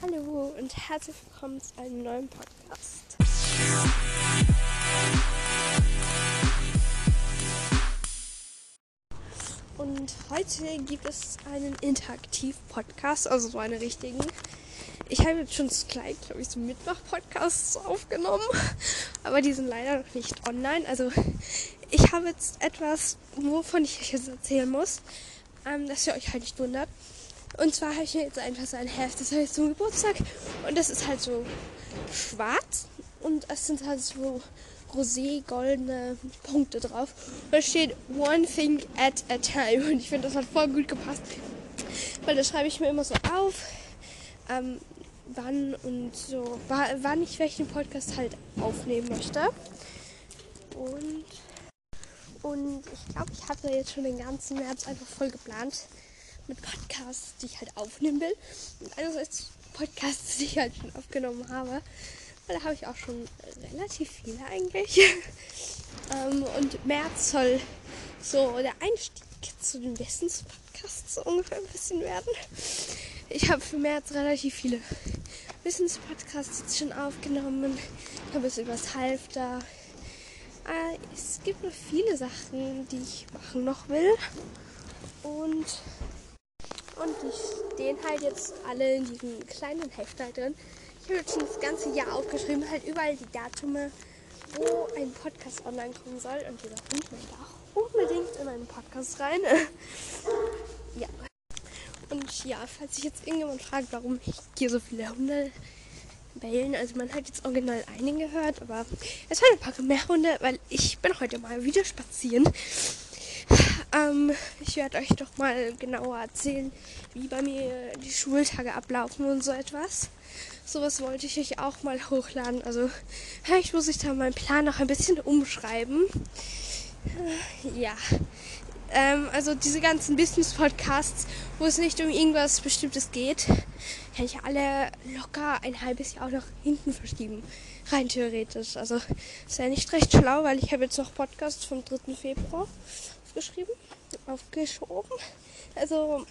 Hallo und herzlich willkommen zu einem neuen Podcast. Und heute gibt es einen Interaktiv-Podcast, also so einen richtigen. Ich habe jetzt schon zwei, glaube ich, so Mittwoch-Podcasts aufgenommen, aber die sind leider noch nicht online. Also ich habe jetzt etwas, wovon ich euch jetzt erzählen muss, ähm, dass ihr euch halt nicht wundert. Und zwar habe ich mir jetzt einfach so ein Heft, das habe ich zum Geburtstag. Und das ist halt so schwarz und es sind halt so rosé-goldene Punkte drauf. Und da steht One Thing at a Time. Und ich finde, das hat voll gut gepasst. Weil das schreibe ich mir immer so auf, ähm, wann und so, wann ich welchen Podcast halt aufnehmen möchte. Und, und ich glaube, ich hatte jetzt schon den ganzen März einfach voll geplant mit Podcasts, die ich halt aufnehmen will. Und einerseits Podcasts, die ich halt schon aufgenommen habe. Weil da habe ich auch schon relativ viele eigentlich. ähm, und März soll so der Einstieg zu den Wissenspodcasts so ungefähr ein bisschen werden. Ich habe für März relativ viele Wissenspodcasts jetzt schon aufgenommen. Ich habe es übers Halfter. Äh, es gibt noch viele Sachen, die ich machen noch will. Und und die stehen halt jetzt alle in diesem kleinen Heft halt drin. Ich habe jetzt schon das ganze Jahr aufgeschrieben, halt überall die Datume, wo ein Podcast online kommen soll. Und dieser Hund möchte auch unbedingt in einen Podcast rein. ja. Und ja, falls sich jetzt irgendjemand fragt, warum ich hier so viele Hunde bellen, also man hat jetzt original einen gehört, aber es waren ein paar mehr Hunde, weil ich bin heute mal wieder spazieren. Ähm, ich werde euch doch mal genauer erzählen, wie bei mir die Schultage ablaufen und so etwas. Sowas wollte ich euch auch mal hochladen. Also vielleicht muss ich da meinen Plan noch ein bisschen umschreiben. Äh, ja. Ähm, also diese ganzen Business-Podcasts, wo es nicht um irgendwas Bestimmtes geht, kann ich alle locker ein halbes Jahr auch nach hinten verschieben. Rein theoretisch. Also ist ja nicht recht schlau, weil ich habe jetzt noch Podcasts vom 3. Februar aufgeschrieben, aufgeschoben. Also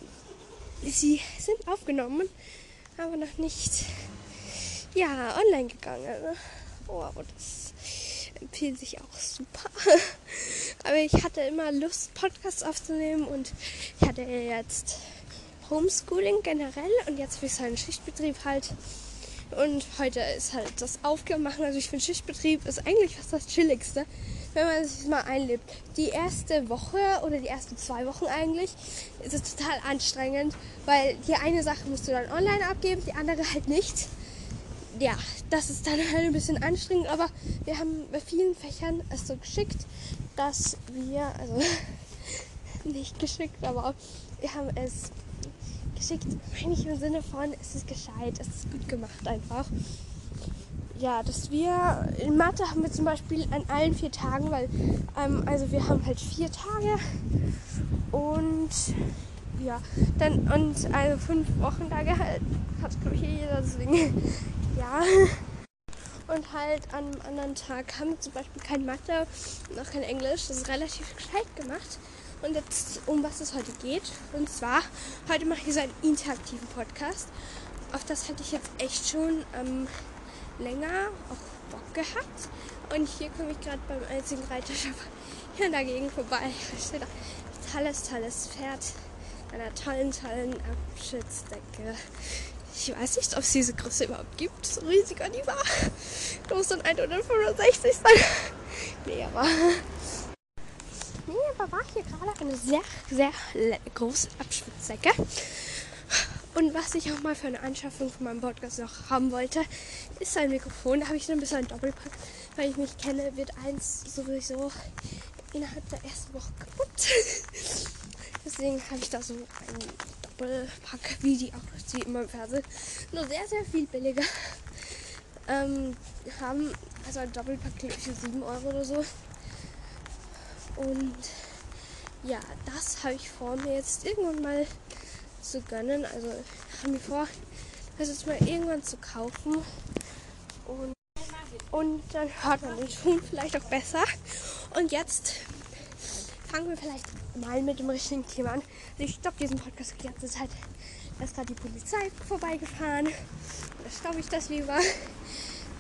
sie sind aufgenommen, aber noch nicht ja, online gegangen. Oh, aber das empfiehlt sich auch super. aber ich hatte immer Lust, Podcasts aufzunehmen und ich hatte jetzt Homeschooling generell und jetzt habe ich so einen Schichtbetrieb halt. Und heute ist halt das Aufgemacht. Also ich finde Schichtbetrieb ist eigentlich fast das Chilligste wenn man sich mal einlebt. Die erste Woche oder die ersten zwei Wochen eigentlich ist es total anstrengend, weil die eine Sache musst du dann online abgeben, die andere halt nicht. Ja, das ist dann halt ein bisschen anstrengend, aber wir haben bei vielen Fächern es so geschickt, dass wir, also nicht geschickt, aber wir haben es geschickt, meine ich im Sinne von, es ist gescheit, es ist gut gemacht einfach ja, dass wir in Mathe haben wir zum Beispiel an allen vier Tagen, weil ähm, also wir haben halt vier Tage und ja, dann und also fünf Wochentage halt hat glaube ich jeder, deswegen ja. Und halt an einem anderen Tag haben wir zum Beispiel kein Mathe und auch kein Englisch. Das ist relativ gescheit gemacht. Und jetzt, um was es heute geht. Und zwar, heute mache ich so einen interaktiven Podcast. Auf das hatte ich jetzt echt schon ähm, länger auch Bock gehabt. Und hier komme ich gerade beim einzigen Reitershop hier dagegen vorbei. Da steht ein tolles, tolles Pferd einer tollen, tollen Abschnittsdecke. Ich weiß nicht, ob es diese Größe überhaupt gibt. So riesig die war. Da muss dann 165 sein. Nee, aber. Nee, aber war hier gerade eine sehr, sehr große Abschnittsdecke. Und was ich auch mal für eine Anschaffung von meinem Podcast noch haben wollte, ist ein Mikrofon. Da habe ich dann ein bisschen ein Doppelpack. Weil ich mich kenne, wird eins sowieso innerhalb der ersten Woche kaputt. Deswegen habe ich da so ein Doppelpack, wie die auch die immer im Fernsehen. Nur sehr, sehr viel billiger. Ähm, haben also ein Doppelpack glaube ich für 7 Euro oder so. Und ja, das habe ich vor mir jetzt irgendwann mal zu gönnen. Also haben wir vor, das jetzt mal irgendwann zu kaufen. Und, und dann hört man den Ton vielleicht auch besser. Und jetzt fangen wir vielleicht mal mit dem richtigen Thema an. Also ich stoppe diesen Podcast die ganze Zeit, Da ist gerade die Polizei vorbeigefahren. Da stoppe ich das lieber.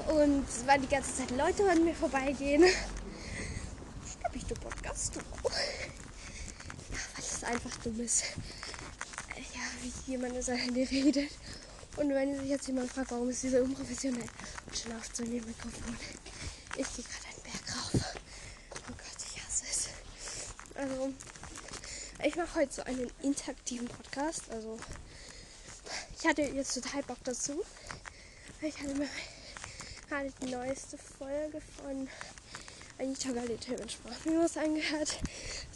Und waren die ganze Zeit Leute an mir vorbeigehen. Stopp ich den Podcast? Ja, weil es einfach dumm ist. Wie jemand in seinem Handy redet. Und wenn sich jetzt jemand fragt, warum ist sie so unprofessionell und schnauft so in den Mikrofon. Ich gehe gerade einen Berg rauf. Oh Gott, ich hasse es. Also, ich mache heute so einen interaktiven Podcast. Also, ich hatte jetzt total Bock dazu. Ich hatte mir gerade die neueste Folge von Anita Galite mit Sprachminus angehört.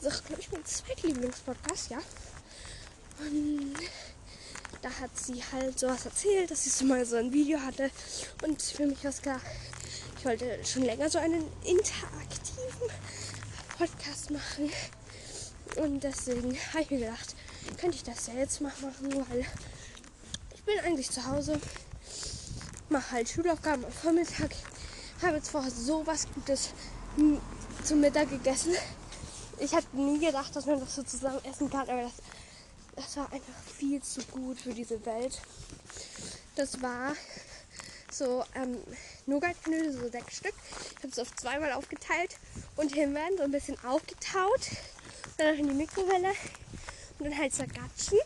Das ist auch, glaube ich, mein zweitlieblingspodcast, ja. Und da hat sie halt sowas erzählt, dass sie so mal so ein Video hatte. Und für mich war es klar, ich wollte schon länger so einen interaktiven Podcast machen. Und deswegen habe ich mir gedacht, könnte ich das ja jetzt mal machen, weil ich bin eigentlich zu Hause, mache halt Schulaufgaben am Vormittag, habe jetzt vorher so was Gutes zum Mittag gegessen. Ich hatte nie gedacht, dass man das so zusammen essen kann, aber das das war einfach viel zu gut für diese Welt. Das war so ähm, Nougat-Knödel, so sechs Stück. Ich habe es auf zweimal aufgeteilt und Himbeeren so ein bisschen aufgetaut. Dann noch in die Mikrowelle und dann halt zergatschen.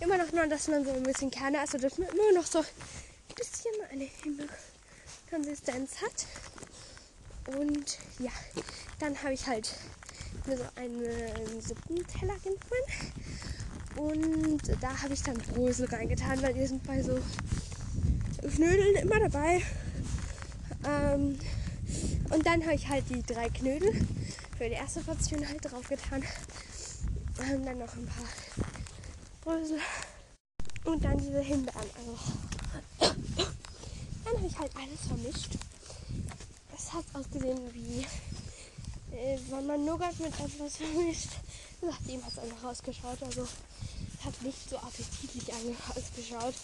Immer noch nur, dass man so ein bisschen Kerne, also dass man immer noch so ein bisschen eine Himbeerkonsistenz hat. Und ja, dann habe ich halt mir so einen Suppenteller genommen und da habe ich dann Brösel reingetan, weil die sind bei so Knödeln immer dabei. Ähm, und dann habe ich halt die drei Knödel für die erste Portion halt drauf getan. Und dann noch ein paar Brösel. Und dann diese Himbeeren. Also. Dann habe ich halt alles vermischt. Es hat ausgesehen wie äh, wenn man Nougat mit etwas vermischt. Nachdem hat es einfach rausgeschaut. Also hat nicht so appetitlich ausgeschaut,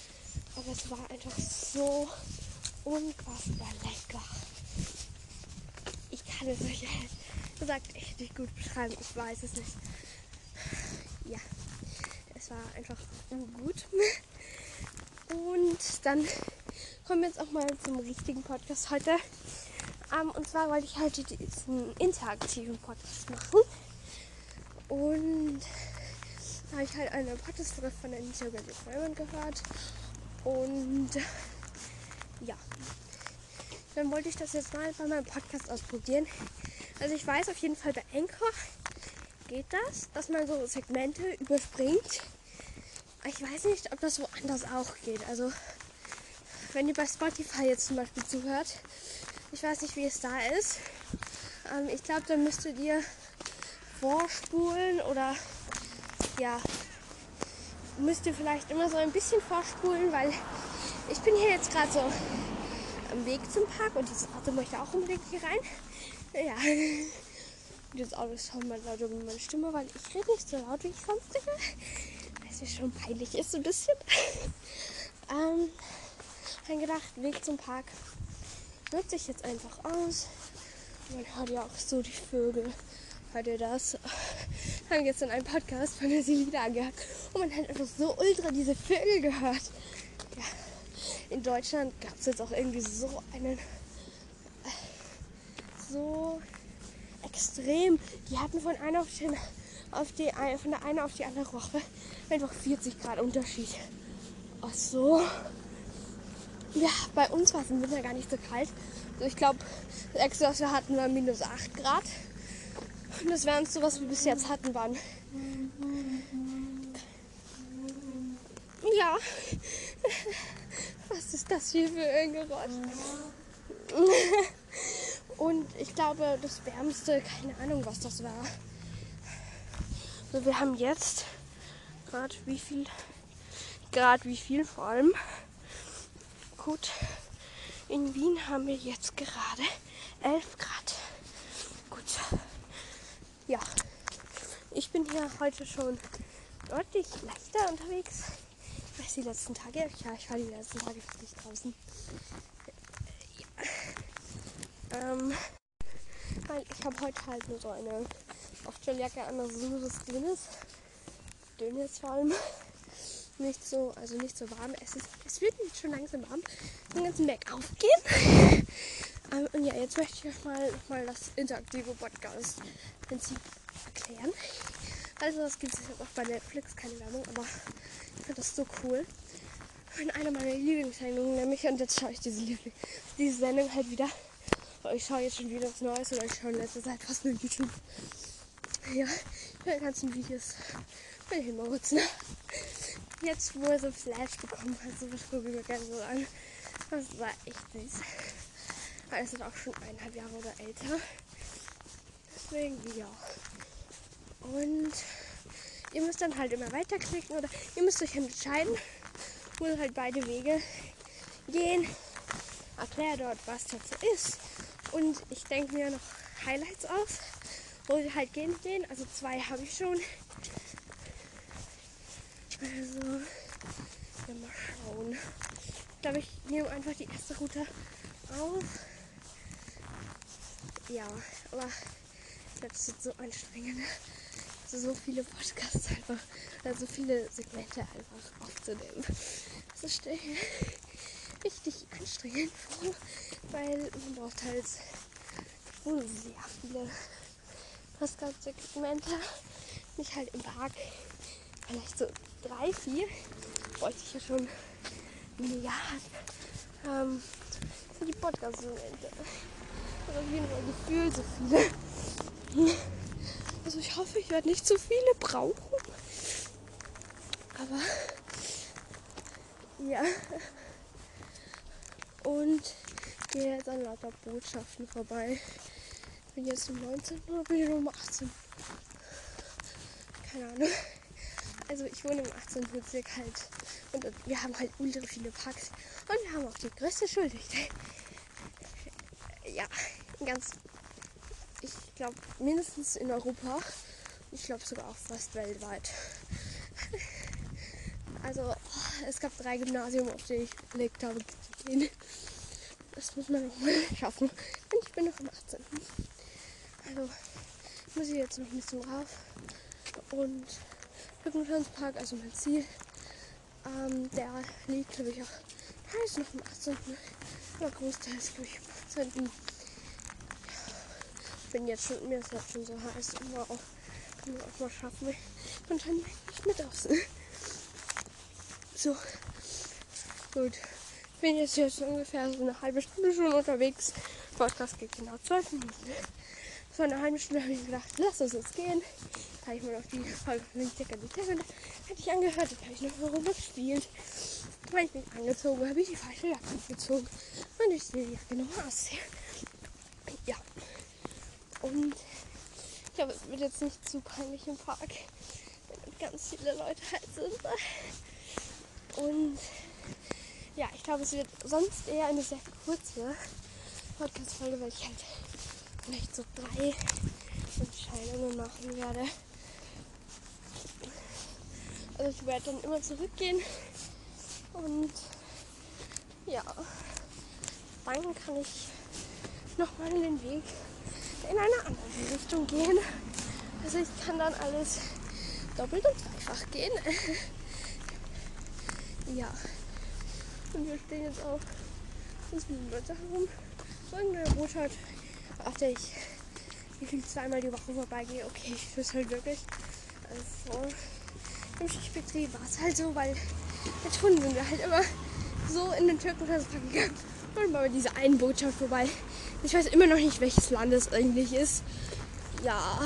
aber es war einfach so unfassbar lecker. Ich kann es euch gesagt echt nicht gut beschreiben. Ich weiß es nicht. Ja, es war einfach gut. Und dann kommen wir jetzt auch mal zum richtigen Podcast heute. Um, und zwar wollte ich heute diesen interaktiven Podcast machen. Und habe ich halt eine Podcast-Folge von der Anita Raymond gehört. Und ja, dann wollte ich das jetzt mal bei meinem Podcast ausprobieren. Also ich weiß auf jeden Fall bei Anchor geht das, dass man so Segmente überspringt. Ich weiß nicht, ob das woanders auch geht. Also wenn ihr bei Spotify jetzt zum Beispiel zuhört, ich weiß nicht, wie es da ist. Ähm, ich glaube, dann müsstet ihr vorspulen oder ja, müsst ihr vielleicht immer so ein bisschen vorspulen, weil ich bin hier jetzt gerade so am Weg zum Park und dieses Auto möchte auch unbedingt hier rein. Ja. Dieses Auto ist schon mal laut über meine Stimme, weil ich rede nicht so laut, wie ich sonst rede. Es mir schon peinlich ist, so ein bisschen. ähm, habe gedacht, Weg zum Park nutze ich jetzt einfach aus. Man hört ja auch so die Vögel. Hört ihr das? Haben gestern einen Podcast von der Selina angehört und man hat einfach so ultra diese Vögel gehört. Ja, in Deutschland gab es jetzt auch irgendwie so einen. so extrem. Die hatten von einer auf, den, auf die, von der eine auf die andere Woche einfach 40 Grad Unterschied. Ach so. Ja, bei uns war es im Winter gar nicht so kalt. Also ich glaube, das Extra, was wir hatten, war minus 8 Grad. Und das wärmste, was wir bis jetzt hatten, waren. Ja. Was ist das hier für ein Geräusch? Und ich glaube, das Wärmste, keine Ahnung, was das war. Also wir haben jetzt gerade wie viel, gerade wie viel vor allem. Gut, in Wien haben wir jetzt gerade 11 Grad. Ja, ich bin hier heute schon deutlich leichter unterwegs als die letzten Tage. Ja, ich war die letzten Tage nicht draußen. Ja. Ähm, weil ich habe heute halt nur so eine Aufstelljacke an, also so was Dünnes. Dünnes vor allem. nicht so, also nicht so warm. Es, ist, es wird jetzt schon langsam warm. Den ganzen Berg aufgehen. Ähm, und ja, jetzt möchte ich euch mal nochmal das interaktive Podcast-Prinzip erklären. Also das gibt es auch bei Netflix, keine Werbung, aber ich finde das so cool. Und eine meiner Lieblingssendungen, nämlich, und jetzt schaue ich diese, Liebling diese Sendung halt wieder. Ich schaue jetzt schon wieder was Neues oder ich schaue in letzter Zeit fast nur YouTube. Ja, die ganzen Videos will ich immer nutzen. Jetzt, wo er so Flash bekommen hat, so was gucke ich mir gerne so an. Das war echt süß. Es ist auch schon eineinhalb Jahre oder älter. Deswegen, ja. Und ihr müsst dann halt immer weiterklicken oder ihr müsst euch entscheiden, wo halt beide Wege gehen. Erkläre dort, was das so ist. Und ich denke mir noch Highlights aus, wo sie halt gehen gehen. Also zwei habe ich schon. Also, ja, mal schauen. Ich glaube, ich nehme einfach die erste Route auf. Ja, aber das ist so anstrengend. Also so viele Podcasts einfach, also viele Segmente einfach aufzunehmen. Das ist richtig anstrengend weil man braucht halt wohl sehr viele Podcast-Segmente. Mich halt im Park vielleicht so drei, vier, bräuchte ich ja schon Milliarden. Ähm, für die Podcast-Segmente. Jeden Fall gefühlt so viele. Also ich hoffe, ich werde nicht zu viele brauchen. Aber ja. Und gehe jetzt an lauter Botschaften vorbei. Ich bin jetzt um 19 oder bin ich um 18? Keine Ahnung. Also ich wohne im 18. Bezirk halt. Und wir haben halt ultra viele Parks. Und wir haben auch die größte Schuldichte. Ja, ganz ich glaube, mindestens in Europa. Ich glaube sogar auch fast weltweit. Also, es gab drei Gymnasien, auf die ich gelegt habe. Das muss man noch mal schaffen. Und ich bin noch im 18. Also, muss ich jetzt noch ein bisschen rauf. Und Hüppenschanzpark, also mein Ziel, ähm, der liegt, glaube ich, auch. Ist noch im 18. Aber großteils, glaube ich, im 18 bin jetzt schon, mir ist jetzt schon so heiß. Wow. Kann man auch mal schaffen. Man kann nicht mit aus. So. Gut. Bin jetzt schon ungefähr so eine halbe Stunde schon unterwegs. Podcast geht genau 12 Minuten. So eine halbe Stunde habe ich gedacht, lass uns jetzt gehen. Da habe ich mir noch die Folge den Ticker die Ticker hätte ich angehört, dann habe ich noch Runde gespielt. Dann ich mich angezogen, habe ich die falsche Jacke gezogen. Und ich sehe die Jacke nochmal aussehen. Und ich glaube, es wird jetzt nicht zu peinlich im Park, wenn ganz viele Leute halt sind. Und ja, ich glaube, es wird sonst eher eine sehr kurze Podcast-Folge, weil ich halt vielleicht so drei Entscheidungen machen werde. Also ich werde dann immer zurückgehen und ja, dann kann ich nochmal den Weg in eine andere Richtung gehen. Also ich kann dann alles doppelt und dreifach gehen. ja. Und wir stehen jetzt auch ganz viele Leute herum. So in der auf der ich wie viel zweimal die Woche vorbeigehe. Okay, ich weiß halt wirklich. Also im Schichtbetrieb war es halt so, weil mit Hunden sind wir halt immer so in den Türkenpark gegangen. Und mal bei dieser einen Botschaft vorbei. Ich weiß immer noch nicht, welches Land es eigentlich ist. Ja.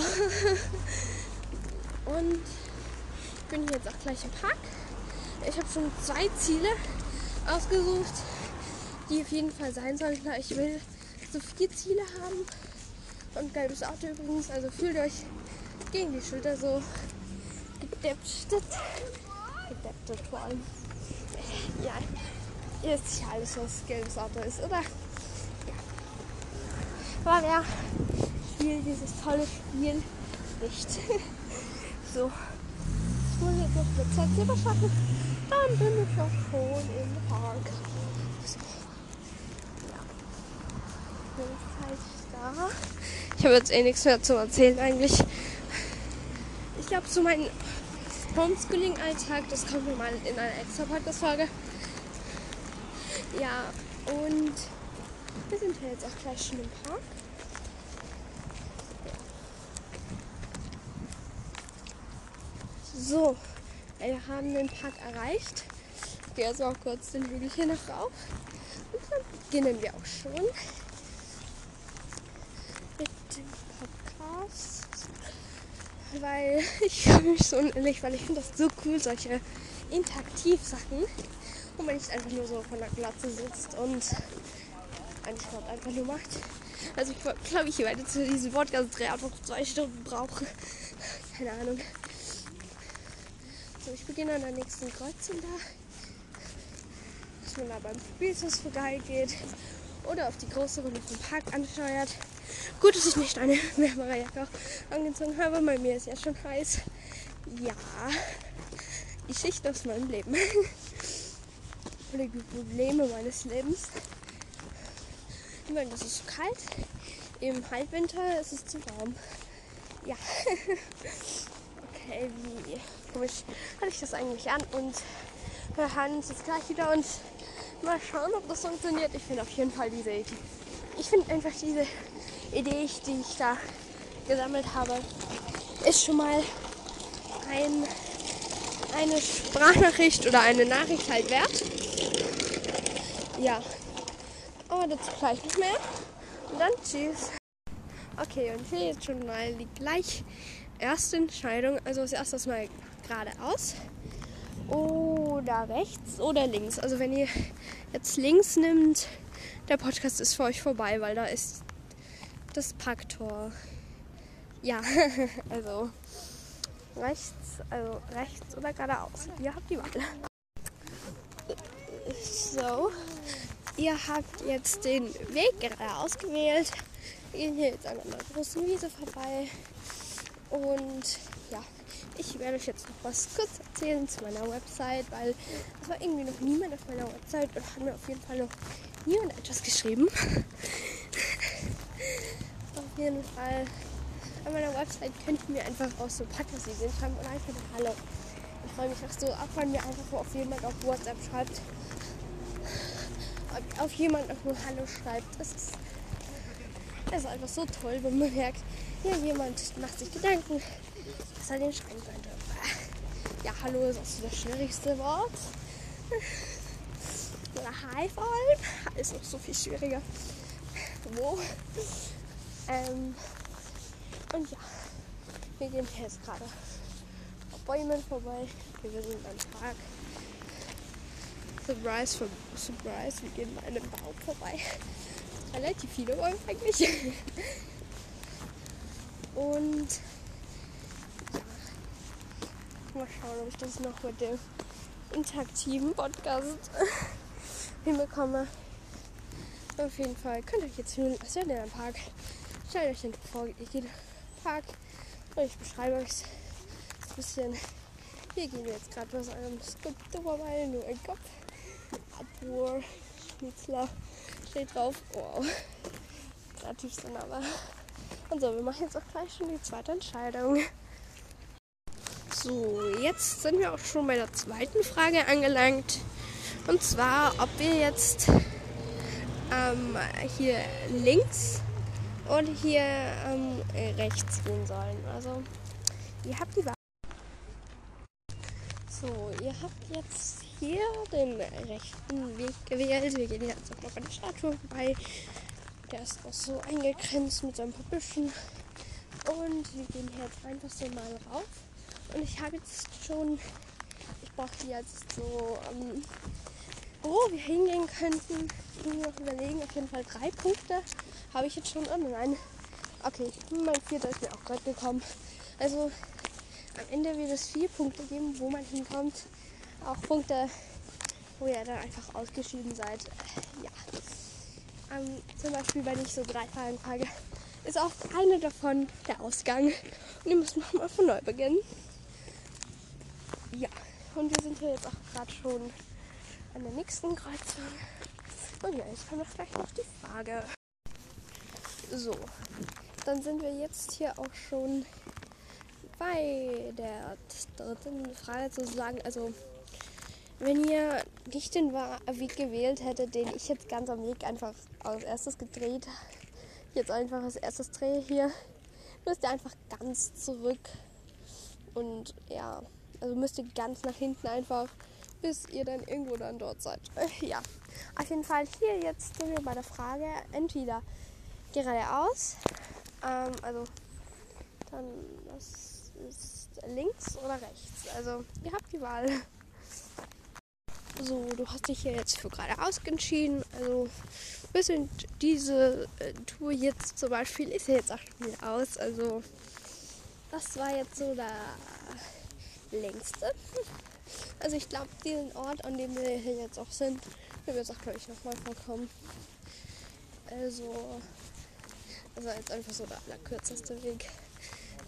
Und ich bin jetzt auch gleich im Park. Ich habe schon zwei Ziele ausgesucht, die auf jeden Fall sein sollen. Ich will so vier Ziele haben. Und gelbes Auto übrigens. Also fühlt euch gegen die Schulter so gedäpptet. Gedäpptet vor allem. Ja, ihr wisst ja alles, was gelbes Auto ist, oder? Aber wer spielt dieses tolle Spiel nicht? so. Ich muss jetzt noch eine Zeit selber schaffen. Dann bin ich auch schon im Park. So. Ja. Bin ich da. Ich habe jetzt eh nichts mehr zu erzählen eigentlich. Ich glaube, so mein Homeschooling-Alltag. Das kommt mal in einer extra Podcast-Folge. Ja, und wir sind ja jetzt auch gleich schon im Park. So, wir haben den Park erreicht. Ich gehe jetzt auch kurz den Hügel hier noch rauf. Und dann beginnen wir auch schon mit dem Podcast. Weil ich fühle mich so unendlich, weil ich finde das so cool, solche Interaktiv-Sachen. Und man nicht einfach nur so von der Glatze sitzt und ein Sport einfach nur macht. Also ich glaube, ich werde zu diesem Podcast drei einfach zwei Stunden brauchen. Keine Ahnung. So, ich beginne an der nächsten Kreuzung da. Dass man da beim Spielhaus vorbeigeht oder auf die große Runde vom Park ansteuert. Gut, dass ich nicht eine wärmere Jacke angezogen habe, weil mir ist ja schon heiß. Ja, die Schicht aus meinem Leben. oder die Probleme meines Lebens. Meine, das ist zu kalt. Im Halbwinter ist es zu warm. Ja. okay, wie komisch hatte ich das eigentlich an und wir hören uns jetzt gleich wieder und mal schauen, ob das funktioniert. Ich finde auf jeden Fall diese Idee. Ich finde einfach diese Idee, die ich da gesammelt habe, ist schon mal ein, eine Sprachnachricht oder eine Nachricht halt wert. Ja, aber dazu gleich nicht mehr. Und dann tschüss. Okay, und hier jetzt schon mal die gleich erste Entscheidung. Also das erste Mal geradeaus oder rechts oder links. Also wenn ihr jetzt links nimmt, der Podcast ist für euch vorbei, weil da ist das Parktor. Ja, also rechts, also rechts oder geradeaus. Ihr habt die Wahl. So, ihr habt jetzt den Weg geradeaus gewählt. Wir gehen hier jetzt an einer großen Wiese vorbei. Und ja, ich werde euch jetzt noch was kurz erzählen zu meiner Website, weil es war irgendwie noch niemand auf meiner Website und hat mir auf jeden Fall noch niemand etwas geschrieben. auf jeden Fall an meiner Website könnten wir einfach auch so Podcast-Ideen schreiben oder einfach nur Hallo. Ich freue mich auch so ab, wenn mir einfach auf jemand auf WhatsApp schreibt. Auf jemand auch nur Hallo schreibt. Das ist, ist einfach so toll, wenn man merkt, hier jemand macht sich Gedanken, was er den schreiben könnte. Ja, hallo ist auch so das schwierigste Wort. Oder Hi vor allem. Ist noch so viel schwieriger. Wo? Ähm, und ja, wir gehen jetzt gerade auf Bäumen vorbei. Wir sind beim Park. Surprise, Surprise, wir gehen bei einem Baum vorbei. Relativ viele Bäume eigentlich. Und ja, mal schauen, ob ich das noch mit dem interaktiven Podcast hinbekomme. Auf jeden Fall könnt ihr euch jetzt fühlen, als wäre der im Park. Stellt euch den vor, ihr geht in den Park und ich beschreibe euch ein bisschen. Hier gehen wir jetzt gerade aus einem Skulptur vorbei, nur ein Kopf. Abur, Schnitzler steht drauf. Wow. Relativ so aber und so, wir machen jetzt auch gleich schon die zweite Entscheidung. So, jetzt sind wir auch schon bei der zweiten Frage angelangt. Und zwar, ob wir jetzt ähm, hier links und hier ähm, rechts gehen sollen. Also, ihr habt die Wahl. So, ihr habt jetzt hier den rechten Weg gewählt. Wir gehen jetzt auch noch an der Statue vorbei. Der ist auch so eingegrenzt mit so ein paar Büschen. Und wir gehen hier jetzt einfach so mal rauf. Und ich habe jetzt schon, ich brauche jetzt so, ähm, wo wir hingehen könnten. Ich muss noch überlegen, auf jeden Fall drei Punkte habe ich jetzt schon. Oh nein. Okay, mein vierter ist mir auch gerade gekommen. Also am Ende wird es vier Punkte geben, wo man hinkommt. Auch Punkte, wo ihr dann einfach ausgeschieden seid. Ja ähm, zum Beispiel, wenn ich so drei Fragen frage, ist auch eine davon der Ausgang. Und die müssen wir mal von neu beginnen. Ja, und wir sind hier jetzt auch gerade schon an der nächsten Kreuzung. Und ja, jetzt kommt gleich noch die Frage. So, dann sind wir jetzt hier auch schon bei der dritten Frage zu sagen, also wenn ihr nicht den Weg gewählt hättet, den ich jetzt ganz am Weg einfach als erstes gedreht, jetzt einfach als erstes drehe hier, müsst ihr einfach ganz zurück und ja, also müsst ihr ganz nach hinten einfach, bis ihr dann irgendwo dann dort seid. Ja, auf jeden Fall hier jetzt sind wir bei der Frage, entweder geradeaus, ähm, also dann das ist links oder rechts. Also ihr habt die Wahl. So, du hast dich hier jetzt für geradeaus entschieden. Also wir sind diese äh, Tour jetzt zum Beispiel ist ja jetzt auch schon wieder aus. Also das war jetzt so der längste. Also ich glaube, diesen Ort, an dem wir hier jetzt auch sind, wird jetzt auch, glaube ich, nochmal vorkommen. Also, also jetzt einfach so der allerkürzeste Weg.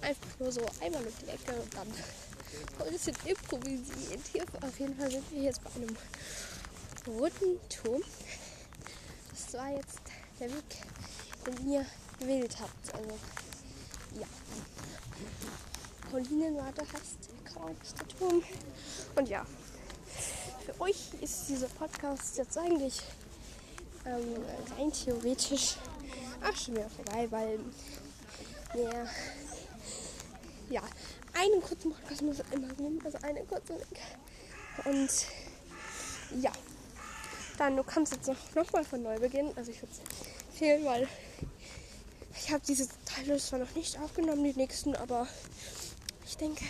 Einfach nur so einmal um die Ecke und dann ein bisschen improvisiert. Hier auf jeden Fall sind wir jetzt bei einem roten Turm. Das war jetzt der Weg, den ihr gewählt habt. Also, ja. Paulinenwarte heißt der Turm. Und ja, für euch ist dieser Podcast jetzt eigentlich ähm, rein theoretisch auch schon wieder vorbei, weil ja, ja, einen kurzen Podcast muss immer geben, also einen kurzen Weg. Und ja, dann du kannst jetzt noch, noch mal von neu beginnen. Also ich würde es empfehlen, weil ich habe diese Teile zwar noch nicht aufgenommen, die nächsten, aber ich denke,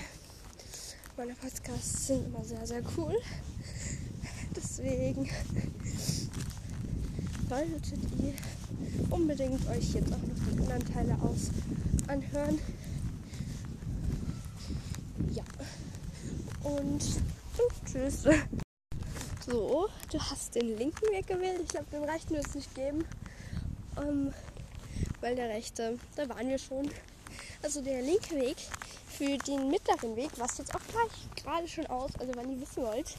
meine Podcasts sind immer sehr, sehr cool. Deswegen solltet ihr unbedingt euch jetzt auch noch die anderen Teile aus anhören. Ja. Und, tschüss. So, du hast den linken Weg gewählt. Ich glaube, den rechten wird es nicht geben. Ähm, weil der rechte, da waren wir schon. Also der linke Weg für den mittleren Weg, was jetzt auch gleich gerade schon aus, also wenn ihr wissen wollt,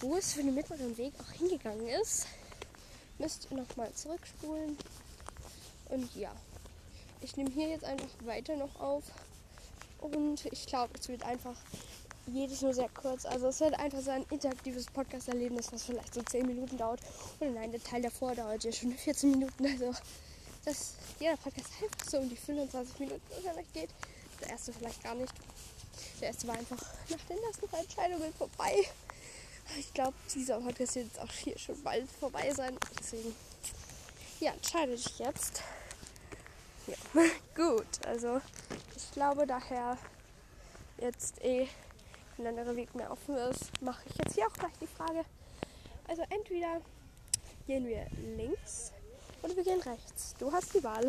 wo es für den mittleren Weg auch hingegangen ist, müsst ihr nochmal zurückspulen. Und ja, ich nehme hier jetzt einfach weiter noch auf. Und ich glaube, es wird einfach jedes nur sehr kurz. Also es wird einfach so ein interaktives Podcast-Erlebnis, was vielleicht so 10 Minuten dauert. Und nein, der Teil davor dauert ja schon 14 Minuten. Also dass jeder Podcast einfach so um die 25 Minuten vielleicht geht. Der erste vielleicht gar nicht. Der erste war einfach nach den ersten Entscheidungen vorbei. Ich glaube, dieser Podcast wird jetzt auch hier schon bald vorbei sein. Deswegen, ja, entscheide dich jetzt. Ja, gut. Also, ich glaube daher jetzt eh ein anderer Weg mehr offen ist, mache ich jetzt hier auch gleich die Frage. Also, entweder gehen wir links oder wir gehen rechts. Du hast die Wahl.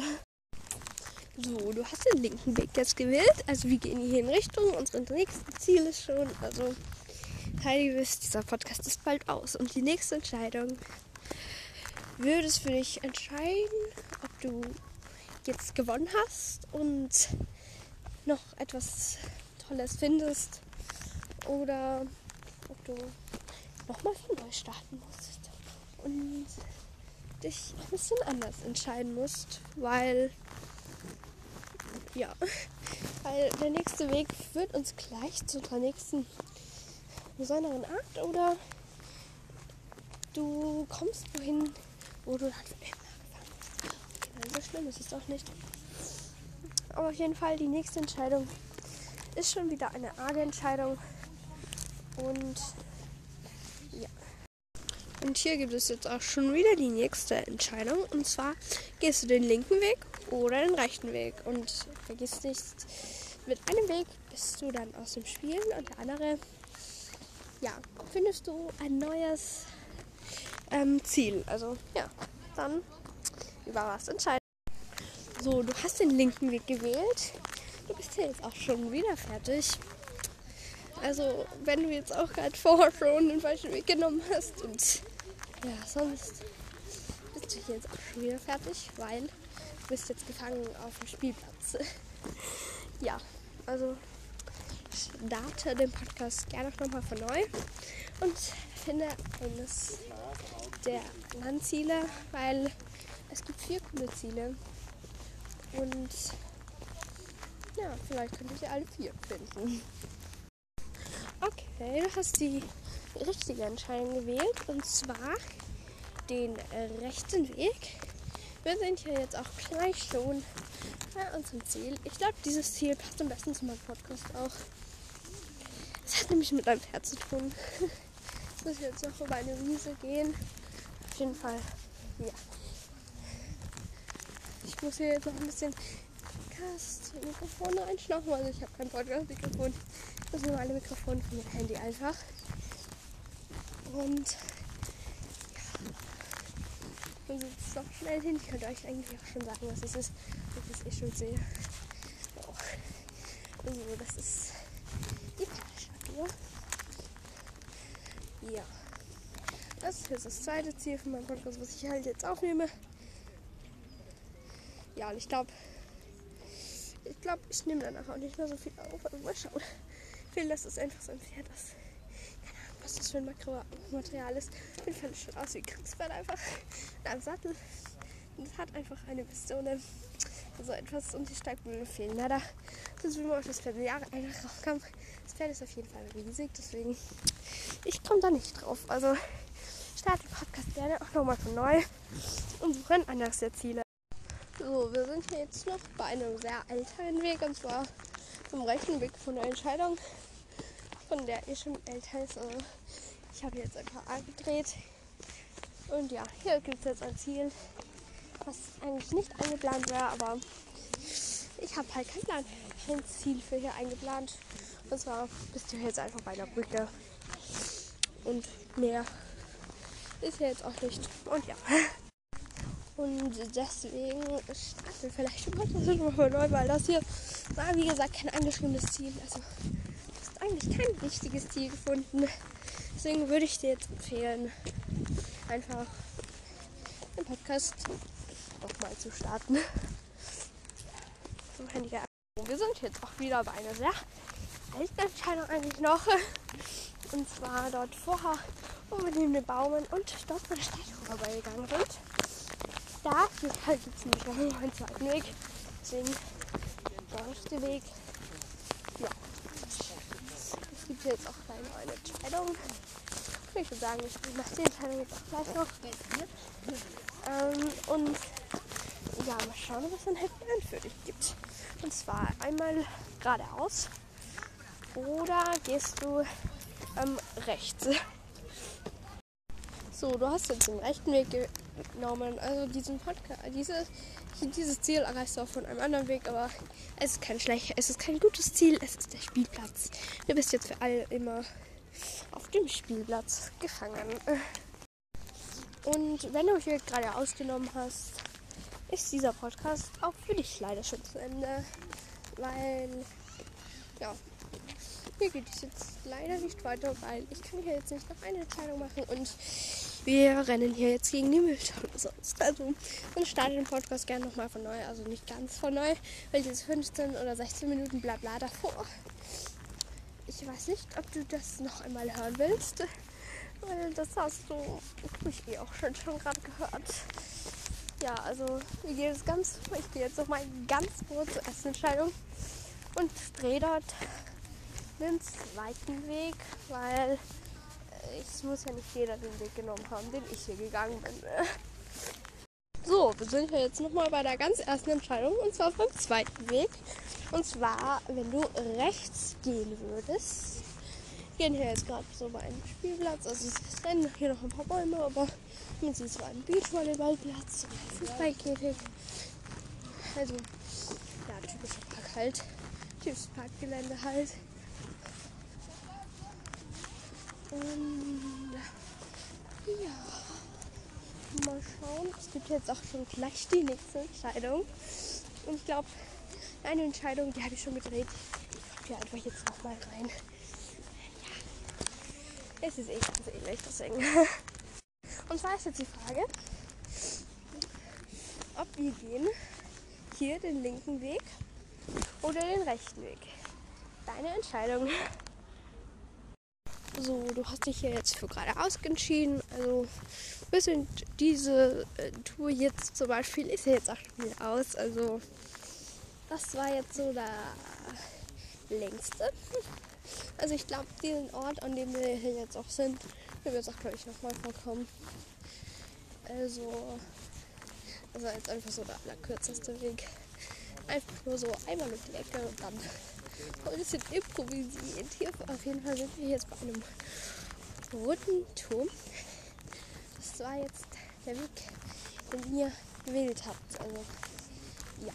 So, du hast den linken Weg jetzt gewählt. Also wir gehen hier in Richtung. Unser nächstes Ziel ist schon. Also, Heidi, wisst, dieser Podcast ist bald aus. Und die nächste Entscheidung würde es für dich entscheiden, ob du jetzt gewonnen hast und noch etwas Tolles findest oder ob du nochmal von neu starten musst und dich ein bisschen anders entscheiden musst, weil ja, weil der nächste Weg führt uns gleich zu der nächsten besonderen Art oder du kommst wohin, wo du dann für immer gefangen bist. Okay, so schlimm ist es doch nicht. Aber auf jeden Fall die nächste Entscheidung ist schon wieder eine arge Entscheidung und ja. Und hier gibt es jetzt auch schon wieder die nächste Entscheidung. Und zwar gehst du den linken Weg oder den rechten Weg. Und vergiss nicht, mit einem Weg bist du dann aus dem Spiel und der andere, ja, findest du ein neues ähm, Ziel. Also ja, dann über was entscheiden. So, du hast den linken Weg gewählt. Du bist ja jetzt auch schon wieder fertig. Also, wenn du jetzt auch gerade vorher schon den falschen Weg genommen hast und ja, sonst bist du hier jetzt auch schon wieder fertig, weil du bist jetzt gefangen auf dem Spielplatz. ja, also starte den Podcast gerne nochmal von neu und finde eines der Landziele, weil es gibt vier coole Ziele und Ja, vielleicht könnt ihr alle vier finden. Okay, du hast die richtige Entscheidung gewählt und zwar den rechten Weg. Wir sind hier jetzt auch gleich schon bei unserem Ziel. Ich glaube, dieses Ziel passt am besten zu meinem Podcast auch. Es hat nämlich mit einem Pferd zu tun. Ich muss jetzt noch über eine Wiese gehen. Auf jeden Fall, ja. Ich muss hier jetzt noch ein bisschen Mikrofone einschnaufen. Also ich habe kein Podcast-Mikrofon. Das nur alle Mikrofone von dem Handy einfach. Und ja, man sieht es doch schnell hin. Ich könnte euch eigentlich auch schon sagen, was es ist, wenn ich es eh schon sehe. Oh. Also das ist die hier. Ja. Das ist jetzt das zweite Ziel von meinem Podcast, was ich halt jetzt aufnehme. Ja, und ich glaube, ich glaube, ich nehme danach auch nicht mehr so viel auf. Also mal schauen. Vielleicht ist es einfach so ein Pferd, das. Keine Ahnung, was das für ein Material ist. Auf jeden Fall schaut aus wie Kriegspferd einfach. Mit einem Sattel. Und es hat einfach eine Pistole. So etwas und die Steigbügel fehlen. Na, da sind wir auf das Pferd Jahre einfach raufkommen. Das Pferd ist auf jeden Fall riesig, deswegen. Ich komme da nicht drauf. Also, starte den Podcast gerne auch nochmal von neu und suche ein anderes der Ziele. So, wir sind hier jetzt noch bei einem sehr älteren Weg und zwar zum rechten Weg von der Entscheidung, von der ich schon älter ist. Also ich habe jetzt ein paar angedreht und ja, hier gibt es jetzt ein Ziel, was eigentlich nicht eingeplant wäre, aber ich habe halt kein Plan, kein Ziel für hier eingeplant. Und zwar bist du jetzt einfach bei der Brücke und mehr ist hier jetzt auch nicht. Und ja. Und deswegen starten wir vielleicht schon mal neu, weil das hier war, wie gesagt, kein angeschriebenes Ziel. Also, du hast eigentlich kein richtiges Ziel gefunden. Deswegen würde ich dir jetzt empfehlen, einfach den Podcast nochmal zu starten. Wir sind jetzt auch wieder bei einer sehr alten Entscheidung eigentlich noch. Und zwar dort vorher, wo wir neben den Baumen und dort bei der Statue vorbeigegangen sind da halt gibt es noch einen zweiten Weg. Deswegen der Weg. Ja. Es gibt jetzt auch gleich noch eine Entscheidung. Ich würde sagen, ich mache die Entscheidung jetzt auch gleich noch. Ähm, und ja, mal schauen, was ein Happy End für dich gibt. Und zwar einmal geradeaus oder gehst du ähm, rechts. So, du hast jetzt den rechten Weg genommen. Also diesen Podcast, dieses, dieses Ziel erreichst du auch von einem anderen Weg, aber es ist kein schlecht, es ist kein gutes Ziel, es ist der Spielplatz. Du bist jetzt für alle immer auf dem Spielplatz gefangen. Und wenn du hier gerade ausgenommen hast, ist dieser Podcast auch für dich leider schon zu Ende. Weil, ja, hier geht es jetzt leider nicht weiter, weil ich kann hier jetzt nicht noch eine Entscheidung machen und wir rennen hier jetzt gegen die Mülltonne sonst. Also, dann starte den Podcast gerne nochmal von neu. Also nicht ganz von neu, weil diese 15 oder 16 Minuten Blabla davor. Ich weiß nicht, ob du das noch einmal hören willst. Weil das hast du ich eh auch schon, schon gerade gehört. Ja, also wir gehen jetzt ganz, ich gehe jetzt nochmal ganz kurz zur ersten Entscheidung und drehe dort den zweiten Weg, weil es muss ja nicht jeder den Weg genommen haben, den ich hier gegangen bin. So, wir sind hier jetzt nochmal bei der ganz ersten Entscheidung und zwar beim zweiten Weg. Und zwar, wenn du rechts gehen würdest. Wir gehen hier jetzt gerade so bei einem Spielplatz. Also es rennen hier noch ein paar Bäume, aber man sieht so einen Beachvolleyballplatz, Fußballkäfig. Also, ja, typischer Park halt. Typisches Parkgelände halt. Und ja, mal schauen. Es gibt jetzt auch schon gleich die nächste Entscheidung. Und ich glaube, eine Entscheidung, die habe ich schon gedreht. Ich komme hier einfach jetzt noch mal rein. Ja, es ist eh ganz ähnlich, deswegen. Und zwar ist jetzt die Frage, ob wir gehen hier den linken Weg oder den rechten Weg. Deine Entscheidung. So, du hast dich hier jetzt für geradeaus entschieden. Also, wir sind diese äh, Tour jetzt zum Beispiel ist ja jetzt auch schon wieder aus. Also, das war jetzt so der längste. Also ich glaube, diesen Ort, an dem wir hier jetzt auch sind, wird jetzt auch, glaube ich, nochmal vorkommen. Also, das war jetzt einfach so der allerkürzeste Weg. Einfach nur so einmal mit die Ecke und dann ein bisschen improvisiert. Hier auf jeden Fall sind wir jetzt bei einem roten Turm. Das war jetzt der Weg, den ihr gewählt habt. Also, ja.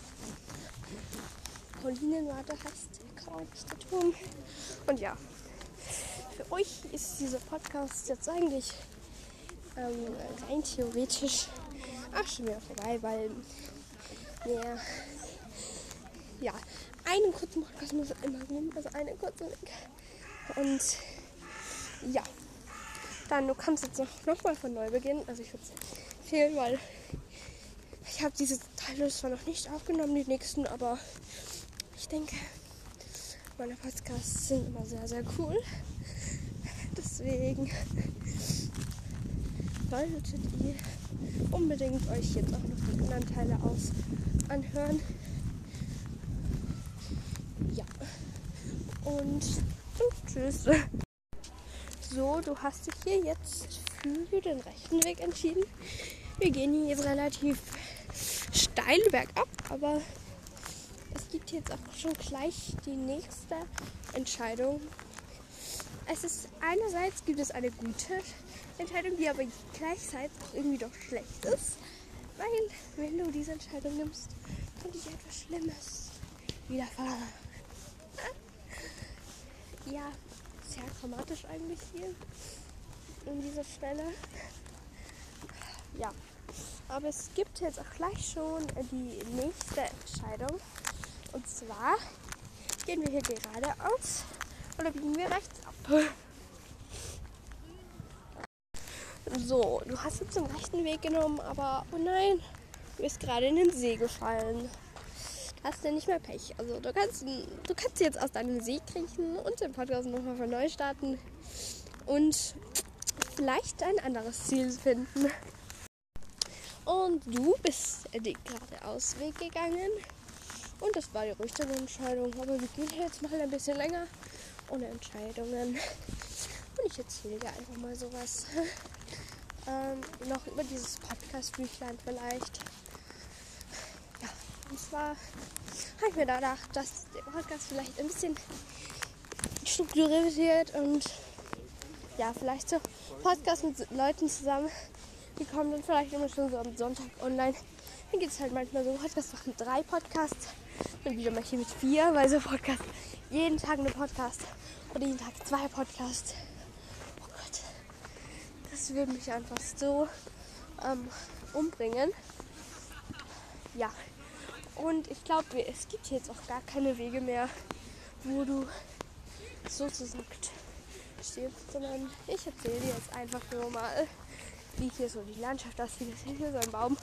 Paulinenwarte heißt der Turm. Und ja, für euch ist dieser Podcast jetzt eigentlich ähm, rein theoretisch auch schon wieder vorbei, weil ja, ja, einen kurzen Podcast muss es immer geben, also eine kurze Link. Und ja, dann du kannst jetzt noch, noch mal von neu beginnen. Also ich würde es empfehlen, weil ich habe diese Teile zwar noch nicht aufgenommen, die nächsten, aber ich denke, meine Podcasts sind immer sehr, sehr cool. Deswegen solltet ihr unbedingt euch jetzt auch noch die anderen Teile aus anhören. Ja. Und, tschüss. So, du hast dich hier jetzt für den rechten Weg entschieden. Wir gehen hier relativ steil bergab, aber es gibt jetzt auch schon gleich die nächste Entscheidung. Es ist einerseits gibt es eine gute Entscheidung, die aber gleichzeitig auch irgendwie doch schlecht ist, weil wenn du diese Entscheidung nimmst, könnte dir etwas Schlimmes widerfahren. Ja, sehr dramatisch eigentlich hier an dieser Stelle. Ja, aber es gibt jetzt auch gleich schon die nächste Entscheidung. Und zwar gehen wir hier geradeaus oder biegen wir rechts ab. So, du hast jetzt den rechten Weg genommen, aber oh nein, du bist gerade in den See gefallen. Hast du nicht mehr Pech. Also du kannst, du kannst jetzt aus deinem See kriechen und den Podcast nochmal von neu starten und vielleicht ein anderes Ziel finden. Und du bist den geradeaus gegangen und das war die richtige Entscheidung. Aber wir gehen jetzt mal ein bisschen länger ohne Entscheidungen. Und ich erzähle dir einfach mal sowas. Ähm, noch über dieses Podcast-Büchlein vielleicht. Zwar habe ich mir da gedacht, dass der Podcast vielleicht ein bisschen strukturiert wird und ja, vielleicht so Podcast mit Leuten zusammen. Die kommen dann vielleicht immer schon so am Sonntag online. Dann geht es halt manchmal so, Podcast machen drei Podcasts und wieder mal hier mit vier, weil so Podcast jeden Tag eine Podcast oder jeden Tag zwei Podcasts. Oh Gott, das würde mich einfach so ähm, umbringen. Ja, und ich glaube, es gibt jetzt auch gar keine Wege mehr, wo du sozusagen stirbst, sondern ich erzähle dir jetzt einfach nur mal, wie hier so die Landschaft aussieht. Das ist hier so ein Baum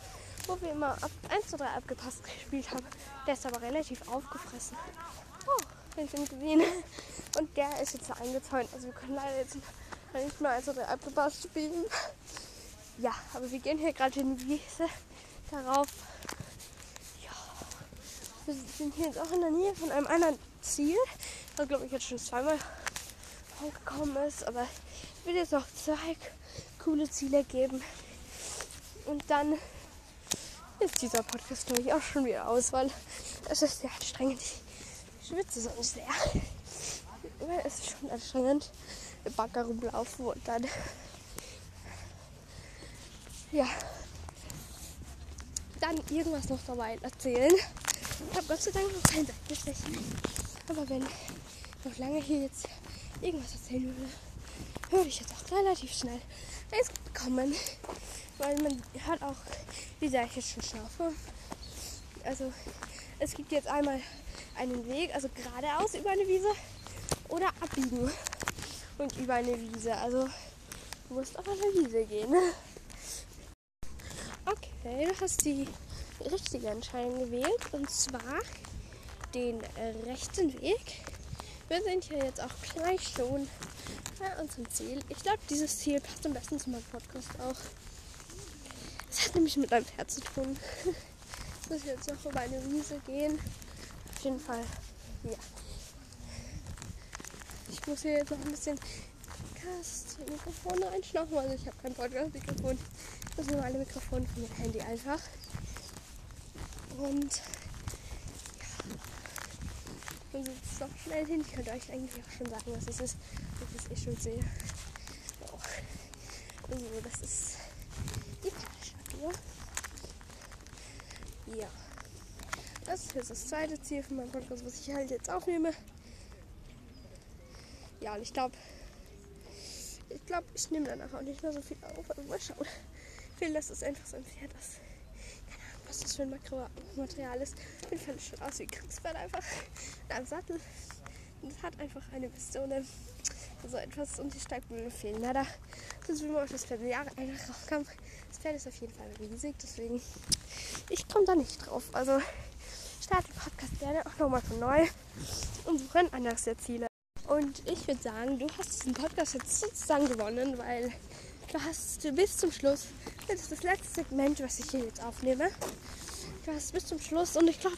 wo wir immer ab 1 zu 3 abgepasst gespielt haben. Der ist aber relativ aufgefressen. Oh, ich ihn gesehen. Und der ist jetzt eingezäunt. Also wir können leider jetzt nicht mehr 1 zu 3 abgepasst spielen. Ja, aber wir gehen hier gerade in die Wiese darauf. Wir sind hier jetzt auch in der Nähe von einem anderen Ziel, das glaube ich jetzt schon zweimal vorgekommen ist. Aber es wird jetzt noch zwei coole Ziele geben. Und dann ist dieser Podcast, glaube ich, auch schon wieder aus, weil es ist sehr anstrengend. Ich schwitze sonst sehr. Aber es ist schon anstrengend, im Bagger rumlaufen und dann. Ja. Dann irgendwas noch dabei erzählen. Ich habe Gott sei Dank noch kein Seitenstechen. Aber wenn noch lange hier jetzt irgendwas erzählen würde, würde ich jetzt auch relativ schnell eins bekommen weil man hat auch, wie sehr ich jetzt schon schlafe. Also es gibt jetzt einmal einen Weg, also geradeaus über eine Wiese oder abbiegen und über eine Wiese. Also du musst auf eine Wiese gehen. Okay, du hast die richtige Entscheidung gewählt und zwar den rechten Weg. Wir sind hier jetzt auch gleich schon bei unserem Ziel. Ich glaube, dieses Ziel passt am besten zu meinem Podcast auch. Das hat nämlich mit einem Pferd zu tun. Ich muss jetzt noch über eine Wiese gehen. jeden Fall, ja. Ich muss hier jetzt noch ein bisschen Cast-Mikrofone einschnaufen. Also ich habe kein Podcast-Mikrofon. Das sind normale Mikrofone von meinem Handy einfach. Und ja, dann sitzt es doch schnell hin. Ich könnte euch eigentlich auch schon sagen, was es ist, wenn ich es eh schon sehe. Oh. Also das ist die Pferdestadt Ja. Das ist das zweite Ziel von meinem Podcast, was ich halt jetzt aufnehme. Ja, und ich glaube, ich glaube, ich nehme danach auch nicht mehr so viel auf. Also mal schauen. Vielleicht ist es einfach so ein Pferd, das. Was für ein Material ist. Auf jeden Fall schon aus wie Kriegspferd einfach. In einem Sattel. Und es hat einfach eine Pistole. So etwas und die Steigbügel fehlen leider. Das will man auf das Pferd Jahre einfach rauskommen. Das Pferd ist auf jeden Fall riesig, deswegen ich komme da nicht drauf. Also starte den Podcast gerne auch nochmal von neu und suche ein anderes der Ziele. Und ich würde sagen, du hast diesen Podcast jetzt sozusagen gewonnen, weil du hast bis zum Schluss, das ist das letzte Segment, was ich hier jetzt aufnehme. Hast bis zum Schluss und ich glaube,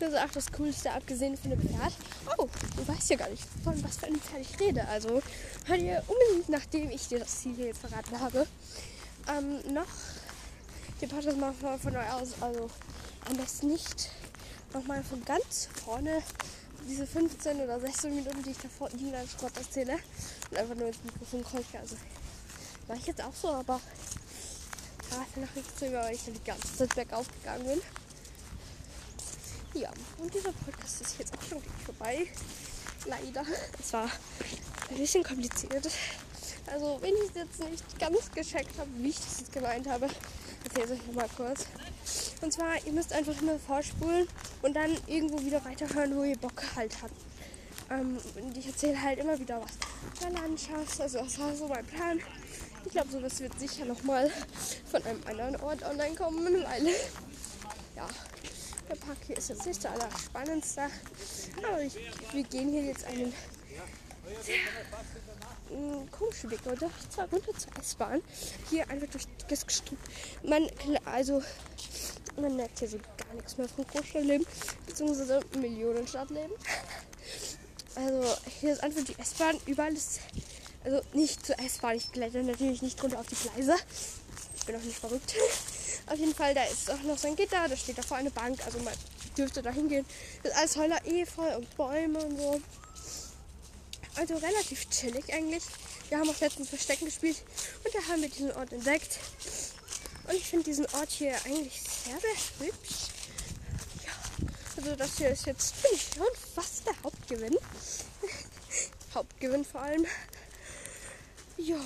das ist auch das Coolste, abgesehen von dem Pferd. Oh, du weißt ja gar nicht, von was für einem Pferd ich rede. Also hör dir unbedingt, nachdem ich dir das Ziel hier jetzt verraten habe, ähm, noch den Podcast mal von, von euch aus. Also am besten nicht nochmal von ganz vorne diese 15 oder 16 Minuten, die ich davor die dann Schrott erzähle und einfach nur ins Mikrofon keuche. Also mache ich jetzt auch so, aber ja, danach nicht zu weil ich dann die ganze Zeit bergauf gegangen bin. Ja, und dieser Podcast ist jetzt auch schon vorbei. Leider. Es war ein bisschen kompliziert. Also, wenn ich es jetzt nicht ganz gecheckt habe, wie ich das jetzt gemeint habe, erzähle ich euch nochmal kurz. Und zwar, ihr müsst einfach immer vorspulen und dann irgendwo wieder weiterhören, wo ihr Bock halt habt. Ähm, und ich erzähle halt immer wieder was der Landschaft. Also das war so mein Plan. Ich glaube, sowas wird sicher nochmal von einem anderen Ort online kommen, weil ja, der Park hier ist jetzt nicht der allerspannendste. Aber ich, wir gehen hier jetzt einen sehr komischen Weg oder zwar runter zur S-Bahn. Hier einfach durch das Gestrüpp. Man, also man merkt hier so gar nichts mehr vom Großstadtleben, beziehungsweise Millionenstadtleben. Also hier ist einfach die S-Bahn, überall ist, also nicht zur S-Bahn, ich kletter natürlich nicht runter auf die Gleise. Ich bin auch nicht verrückt. Auf jeden Fall, da ist auch noch so ein Gitter, da steht davor eine Bank, also man dürfte da hingehen. Ist alles Heuler Efeu und Bäume und so. Also relativ chillig eigentlich. Wir haben auch letztens Verstecken gespielt und da haben wir diesen Ort entdeckt. Und ich finde diesen Ort hier eigentlich sehr, sehr hübsch. Ja, also das hier ist jetzt, finde ich, schon fast der Hauptgewinn. Hauptgewinn vor allem. Ja,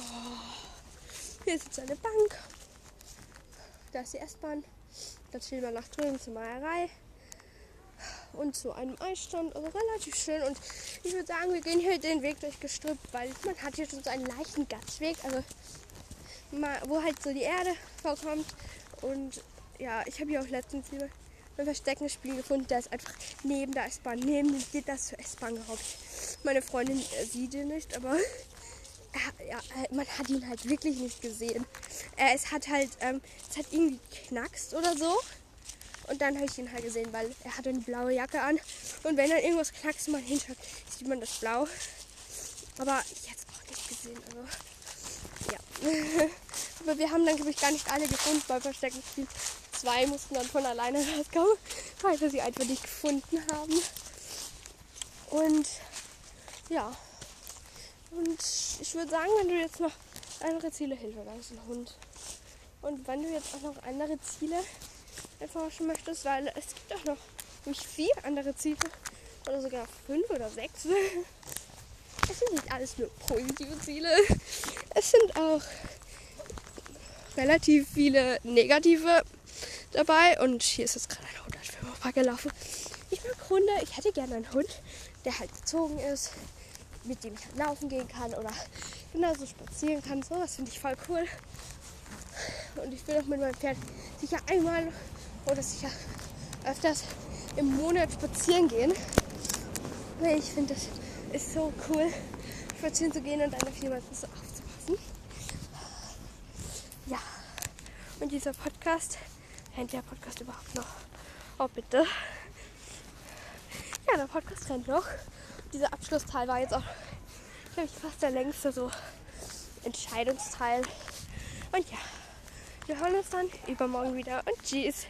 hier ist jetzt eine Bank. Da ist die S-Bahn. Da stehen wir nach drüben zur Meierei und zu einem Eisstand. Also relativ schön. Und ich würde sagen, wir gehen hier den Weg durch Gestrüpp, weil man hat hier schon so einen leichten Gatzweg. Also wo halt so die Erde vorkommt. Und ja, ich habe hier auch letztens hier ein Versteckenspiel gefunden. Der ist einfach neben der S-Bahn, neben dem Gitter zur S-Bahn gehockt. Meine Freundin äh, sieht ihn nicht, aber ja, äh, man hat ihn halt wirklich nicht gesehen. Es hat halt, ähm, es hat irgendwie knackst oder so. Und dann habe ich ihn halt gesehen, weil er hatte eine blaue Jacke an. Und wenn dann irgendwas knackst, man hinschaut, sieht man das blau. Aber ich hätte es auch nicht gesehen. Also ja. Aber wir haben dann, glaube ich, gar nicht alle gefunden beim Versteckenspiel. Zwei mussten dann von alleine rauskommen, weil wir sie einfach nicht gefunden haben. Und ja. Und ich würde sagen, wenn du jetzt noch andere Ziele Hilfe, da ist ein Hund. Und wenn du jetzt auch noch andere Ziele erforschen möchtest, weil es gibt auch noch nämlich vier andere Ziele oder sogar fünf oder sechs. Es sind nicht alles nur positive Ziele. Es sind auch relativ viele negative dabei. Und hier ist jetzt gerade ein Hund an gelaufen. Ich mag Hunde. Ich hätte gerne einen Hund, der halt gezogen ist, mit dem ich laufen gehen kann oder genauso spazieren kann. So, das finde ich voll cool. Und ich will auch mit meinem Pferd sicher einmal oder sicher öfters im Monat spazieren gehen. Ich finde, das ist so cool, spazieren zu gehen und dann auf jemanden so aufzupassen. Ja. Und dieser Podcast, kennt der Podcast überhaupt noch? Oh, bitte. ja, der Podcast rennt noch. Dieser Abschlussteil war jetzt auch, glaube ich, fast der längste so Entscheidungsteil. Und ja, wir hören uns dann übermorgen wieder und tschüss.